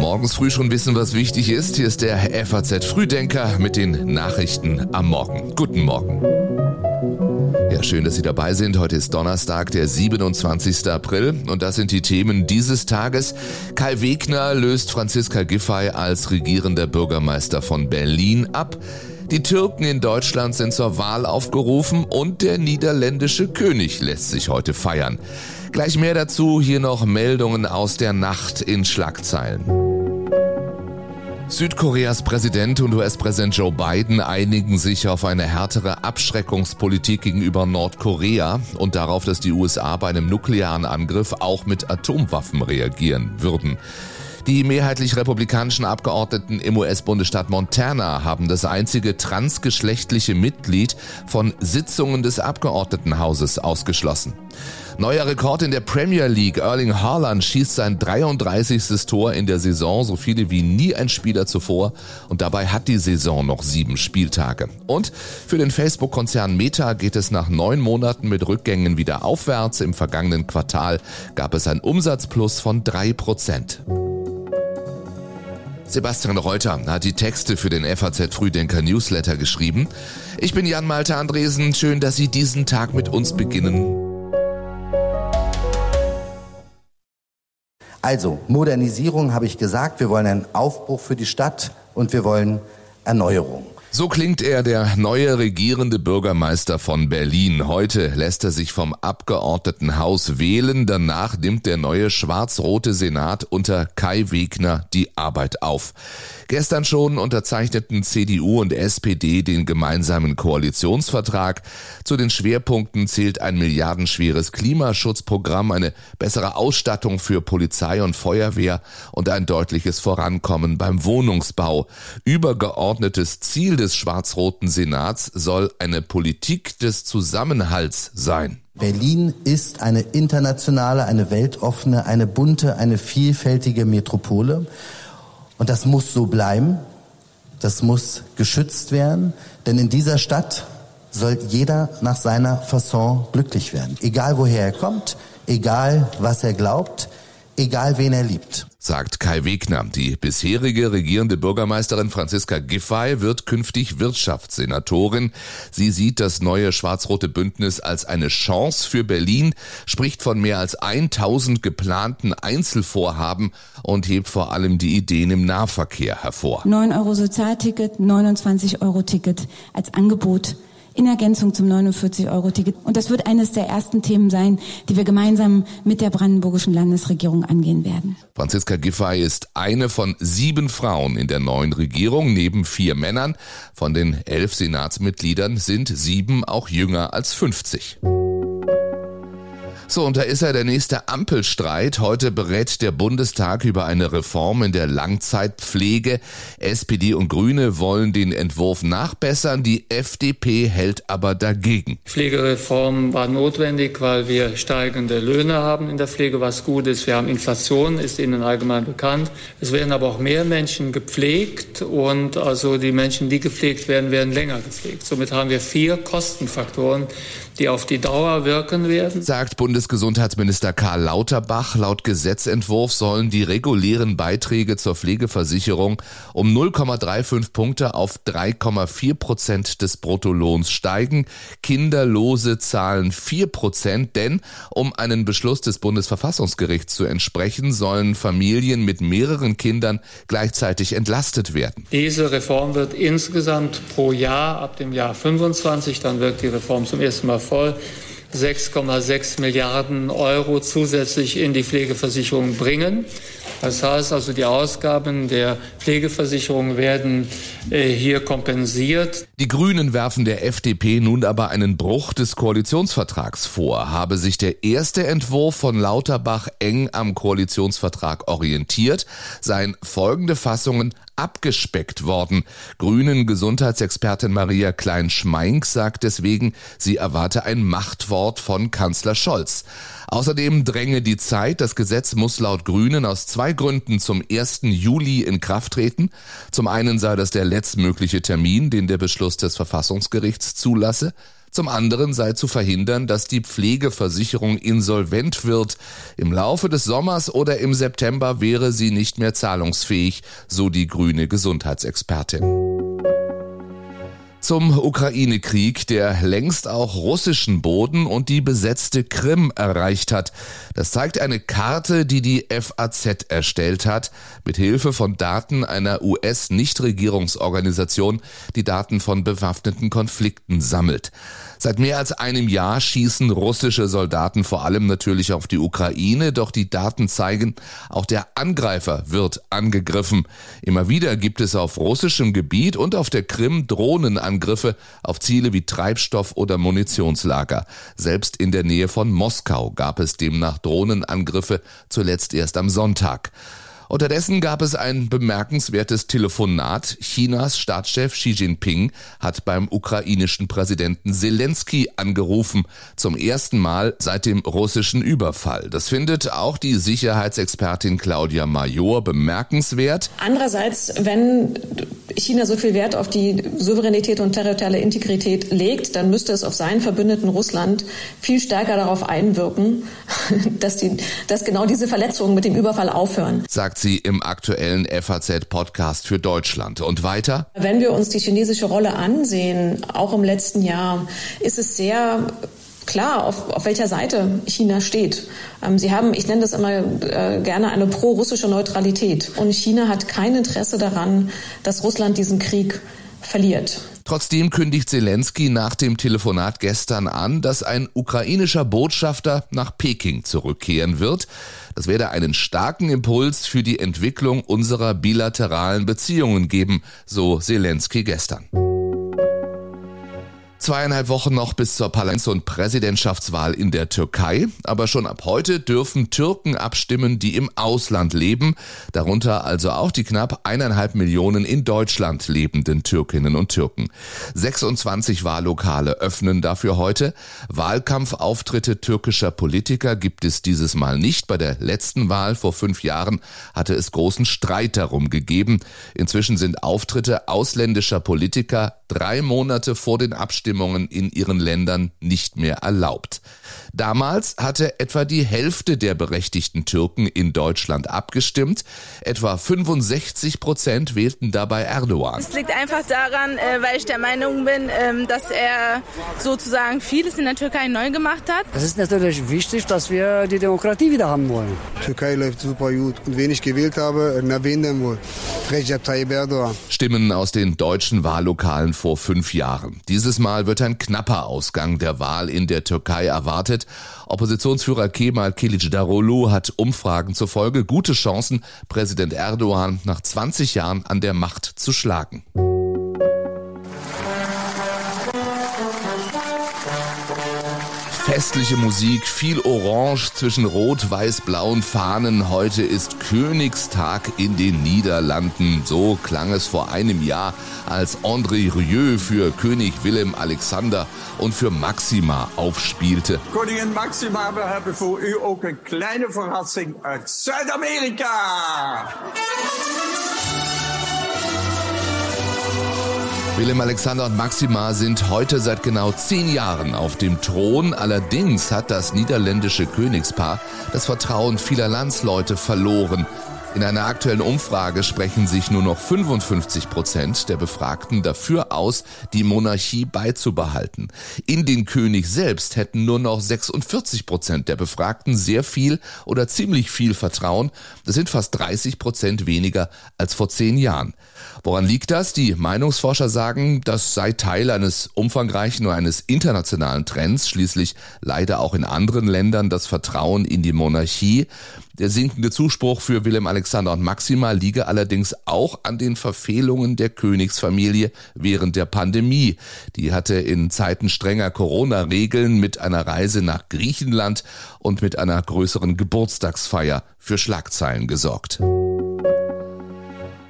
Morgens früh schon wissen, was wichtig ist. Hier ist der FAZ Frühdenker mit den Nachrichten am Morgen. Guten Morgen. Ja, schön, dass Sie dabei sind. Heute ist Donnerstag, der 27. April und das sind die Themen dieses Tages. Kai Wegner löst Franziska Giffey als regierender Bürgermeister von Berlin ab. Die Türken in Deutschland sind zur Wahl aufgerufen und der niederländische König lässt sich heute feiern. Gleich mehr dazu, hier noch Meldungen aus der Nacht in Schlagzeilen. Südkoreas Präsident und US-Präsident Joe Biden einigen sich auf eine härtere Abschreckungspolitik gegenüber Nordkorea und darauf, dass die USA bei einem nuklearen Angriff auch mit Atomwaffen reagieren würden. Die mehrheitlich republikanischen Abgeordneten im US-Bundesstaat Montana haben das einzige transgeschlechtliche Mitglied von Sitzungen des Abgeordnetenhauses ausgeschlossen. Neuer Rekord in der Premier League. Erling Haaland schießt sein 33. Tor in der Saison, so viele wie nie ein Spieler zuvor. Und dabei hat die Saison noch sieben Spieltage. Und für den Facebook-Konzern Meta geht es nach neun Monaten mit Rückgängen wieder aufwärts. Im vergangenen Quartal gab es ein Umsatzplus von drei Prozent. Sebastian Reuter hat die Texte für den FAZ Frühdenker Newsletter geschrieben. Ich bin Jan Malte Andresen. Schön, dass Sie diesen Tag mit uns beginnen. Also, Modernisierung habe ich gesagt. Wir wollen einen Aufbruch für die Stadt und wir wollen Erneuerung. So klingt er, der neue regierende Bürgermeister von Berlin. Heute lässt er sich vom Abgeordnetenhaus wählen. Danach nimmt der neue schwarz-rote Senat unter Kai Wegner die Arbeit auf. Gestern schon unterzeichneten CDU und SPD den gemeinsamen Koalitionsvertrag. Zu den Schwerpunkten zählt ein milliardenschweres Klimaschutzprogramm, eine bessere Ausstattung für Polizei und Feuerwehr und ein deutliches Vorankommen beim Wohnungsbau. Übergeordnetes Ziel des schwarz-roten Senats soll eine Politik des Zusammenhalts sein. Berlin ist eine internationale, eine weltoffene, eine bunte, eine vielfältige Metropole. Und das muss so bleiben. Das muss geschützt werden. Denn in dieser Stadt soll jeder nach seiner Fasson glücklich werden. Egal woher er kommt, egal was er glaubt, egal wen er liebt sagt Kai Wegner. Die bisherige regierende Bürgermeisterin Franziska Giffey wird künftig Wirtschaftssenatorin. Sie sieht das neue schwarz-rote Bündnis als eine Chance für Berlin, spricht von mehr als 1000 geplanten Einzelvorhaben und hebt vor allem die Ideen im Nahverkehr hervor. 9 Euro Sozialticket, 29 Euro Ticket als Angebot in Ergänzung zum 49-Euro-Ticket. Und das wird eines der ersten Themen sein, die wir gemeinsam mit der brandenburgischen Landesregierung angehen werden. Franziska Giffey ist eine von sieben Frauen in der neuen Regierung, neben vier Männern. Von den elf Senatsmitgliedern sind sieben auch jünger als 50. So, und da ist er der nächste Ampelstreit. Heute berät der Bundestag über eine Reform in der Langzeitpflege. SPD und Grüne wollen den Entwurf nachbessern. Die FDP hält aber dagegen. Pflegereform war notwendig, weil wir steigende Löhne haben in der Pflege, was gut ist. Wir haben Inflation, ist Ihnen allgemein bekannt. Es werden aber auch mehr Menschen gepflegt und also die Menschen, die gepflegt werden, werden länger gepflegt. Somit haben wir vier Kostenfaktoren, die auf die Dauer wirken werden. Sagt Bundesgesundheitsminister Karl Lauterbach. Laut Gesetzentwurf sollen die regulären Beiträge zur Pflegeversicherung um 0,35 Punkte auf 3,4 Prozent des Bruttolohns steigen. Kinderlose zahlen 4 Prozent, denn um einen Beschluss des Bundesverfassungsgerichts zu entsprechen, sollen Familien mit mehreren Kindern gleichzeitig entlastet werden. Diese Reform wird insgesamt pro Jahr ab dem Jahr 25, dann wirkt die Reform zum ersten Mal voll 6,6 Milliarden Euro zusätzlich in die Pflegeversicherung bringen. Das heißt also, die Ausgaben der Pflegeversicherung werden äh, hier kompensiert. Die Grünen werfen der FDP nun aber einen Bruch des Koalitionsvertrags vor. Habe sich der erste Entwurf von Lauterbach eng am Koalitionsvertrag orientiert, seien folgende Fassungen abgespeckt worden. Grünen Gesundheitsexpertin Maria Klein-Schmeink sagt deswegen, sie erwarte ein Machtwort von Kanzler Scholz. Außerdem dränge die Zeit, das Gesetz muss laut Grünen aus zwei Gründen zum 1. Juli in Kraft treten. Zum einen sei das der letztmögliche Termin, den der Beschluss des Verfassungsgerichts zulasse. Zum anderen sei zu verhindern, dass die Pflegeversicherung insolvent wird. Im Laufe des Sommers oder im September wäre sie nicht mehr zahlungsfähig, so die grüne Gesundheitsexpertin zum Ukraine-Krieg, der längst auch russischen Boden und die besetzte Krim erreicht hat. Das zeigt eine Karte, die die FAZ erstellt hat, mit Hilfe von Daten einer US-Nichtregierungsorganisation, die Daten von bewaffneten Konflikten sammelt. Seit mehr als einem Jahr schießen russische Soldaten vor allem natürlich auf die Ukraine, doch die Daten zeigen, auch der Angreifer wird angegriffen. Immer wieder gibt es auf russischem Gebiet und auf der Krim Drohnenangriffe auf Ziele wie Treibstoff- oder Munitionslager. Selbst in der Nähe von Moskau gab es demnach Drohnenangriffe, zuletzt erst am Sonntag. Unterdessen gab es ein bemerkenswertes Telefonat. Chinas Staatschef Xi Jinping hat beim ukrainischen Präsidenten Zelensky angerufen. Zum ersten Mal seit dem russischen Überfall. Das findet auch die Sicherheitsexpertin Claudia Major bemerkenswert. Andererseits, wenn China so viel Wert auf die Souveränität und territoriale Integrität legt, dann müsste es auf seinen Verbündeten Russland viel stärker darauf einwirken, dass, die, dass genau diese Verletzungen mit dem Überfall aufhören. Sagt sie im aktuellen FAZ-Podcast für Deutschland. Und weiter? Wenn wir uns die chinesische Rolle ansehen, auch im letzten Jahr, ist es sehr klar, auf, auf welcher Seite China steht. Ähm, sie haben, ich nenne das immer äh, gerne eine pro-russische Neutralität. Und China hat kein Interesse daran, dass Russland diesen Krieg verliert. Trotzdem kündigt Zelensky nach dem Telefonat gestern an, dass ein ukrainischer Botschafter nach Peking zurückkehren wird. Das werde einen starken Impuls für die Entwicklung unserer bilateralen Beziehungen geben, so Zelensky gestern. Zweieinhalb Wochen noch bis zur Parlaments- und Präsidentschaftswahl in der Türkei, aber schon ab heute dürfen Türken abstimmen, die im Ausland leben, darunter also auch die knapp eineinhalb Millionen in Deutschland lebenden Türkinnen und Türken. 26 Wahllokale öffnen dafür heute. Wahlkampfauftritte türkischer Politiker gibt es dieses Mal nicht. Bei der letzten Wahl vor fünf Jahren hatte es großen Streit darum gegeben. Inzwischen sind Auftritte ausländischer Politiker drei Monate vor den Abstimmungen in ihren Ländern nicht mehr erlaubt. Damals hatte etwa die Hälfte der berechtigten Türken in Deutschland abgestimmt. Etwa 65 Prozent wählten dabei Erdogan. Es liegt einfach daran, äh, weil ich der Meinung bin, ähm, dass er sozusagen vieles in der Türkei neu gemacht hat. Es ist natürlich wichtig, dass wir die Demokratie wieder haben wollen. Türkei läuft super gut. Und wen ich gewählt habe, na wen denn wohl? Recep Tayyip Erdogan. Stimmen aus den deutschen Wahllokalen vor fünf Jahren. Dieses Mal wird ein knapper Ausgang der Wahl in der Türkei erwartet. Oppositionsführer Kemal Kılıçdaroğlu hat Umfragen zufolge gute Chancen, Präsident Erdogan nach 20 Jahren an der Macht zu schlagen. Festliche Musik, viel Orange zwischen rot-weiß-blauen Fahnen. Heute ist Königstag in den Niederlanden. So klang es vor einem Jahr, als André Rieu für König Willem Alexander und für Maxima aufspielte. Koningin Maxima, we hebben voor u ook een kleine verrassing uit Zuid-Amerika. Willem Alexander und Maxima sind heute seit genau zehn Jahren auf dem Thron. Allerdings hat das niederländische Königspaar das Vertrauen vieler Landsleute verloren. In einer aktuellen Umfrage sprechen sich nur noch 55 Prozent der Befragten dafür aus, die Monarchie beizubehalten. In den König selbst hätten nur noch 46 Prozent der Befragten sehr viel oder ziemlich viel Vertrauen. Das sind fast 30 Prozent weniger als vor zehn Jahren. Woran liegt das? Die Meinungsforscher sagen, das sei Teil eines umfangreichen und eines internationalen Trends, schließlich leider auch in anderen Ländern das Vertrauen in die Monarchie. Der sinkende Zuspruch für Willem Alexander und Maxima liege allerdings auch an den Verfehlungen der Königsfamilie während der Pandemie. Die hatte in Zeiten strenger Corona-Regeln mit einer Reise nach Griechenland und mit einer größeren Geburtstagsfeier für Schlagzeilen gesorgt.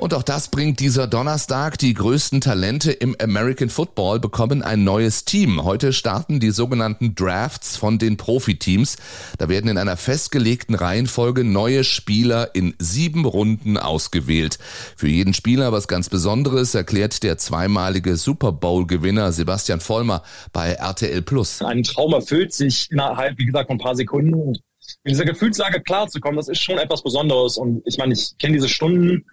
Und auch das bringt dieser Donnerstag. Die größten Talente im American Football bekommen ein neues Team. Heute starten die sogenannten Drafts von den Profiteams. Da werden in einer festgelegten Reihenfolge neue Spieler in sieben Runden ausgewählt. Für jeden Spieler was ganz Besonderes, erklärt der zweimalige Super Bowl-Gewinner Sebastian Vollmer bei RTL Plus. Ein Traum erfüllt sich innerhalb, wie gesagt, von ein paar Sekunden. Und in dieser Gefühlslage klarzukommen, das ist schon etwas Besonderes. Und ich meine, ich kenne diese Stunden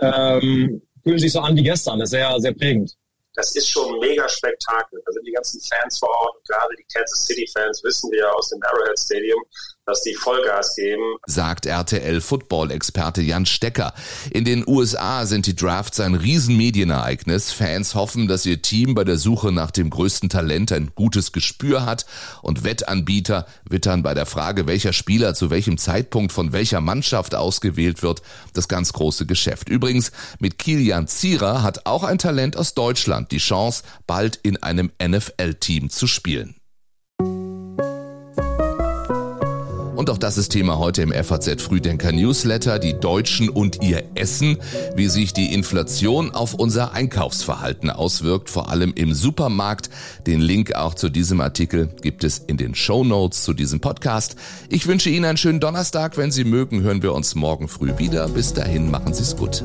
ähm, fühlen sich so an wie gestern. Das ist sehr, sehr prägend. Das ist schon ein mega Spektakel. Da sind die ganzen Fans vor Ort, gerade die Kansas City Fans wissen wir aus dem Arrowhead Stadium, dass die Vollgas geben. Sagt RTL Football-Experte Jan Stecker. In den USA sind die Drafts ein Riesenmedienereignis. Fans hoffen, dass ihr Team bei der Suche nach dem größten Talent ein gutes Gespür hat und Wettanbieter wittern bei der Frage, welcher Spieler zu welchem Zeitpunkt von welcher Mannschaft ausgewählt wird, das ganz große Geschäft. Übrigens, mit Kilian Zierer hat auch ein Talent aus Deutschland die Chance, bald in einem NFL-Team zu spielen. Und auch das ist Thema heute im FAZ Frühdenker Newsletter, die Deutschen und ihr Essen, wie sich die Inflation auf unser Einkaufsverhalten auswirkt, vor allem im Supermarkt. Den Link auch zu diesem Artikel gibt es in den Show Notes zu diesem Podcast. Ich wünsche Ihnen einen schönen Donnerstag. Wenn Sie mögen, hören wir uns morgen früh wieder. Bis dahin, machen Sie es gut.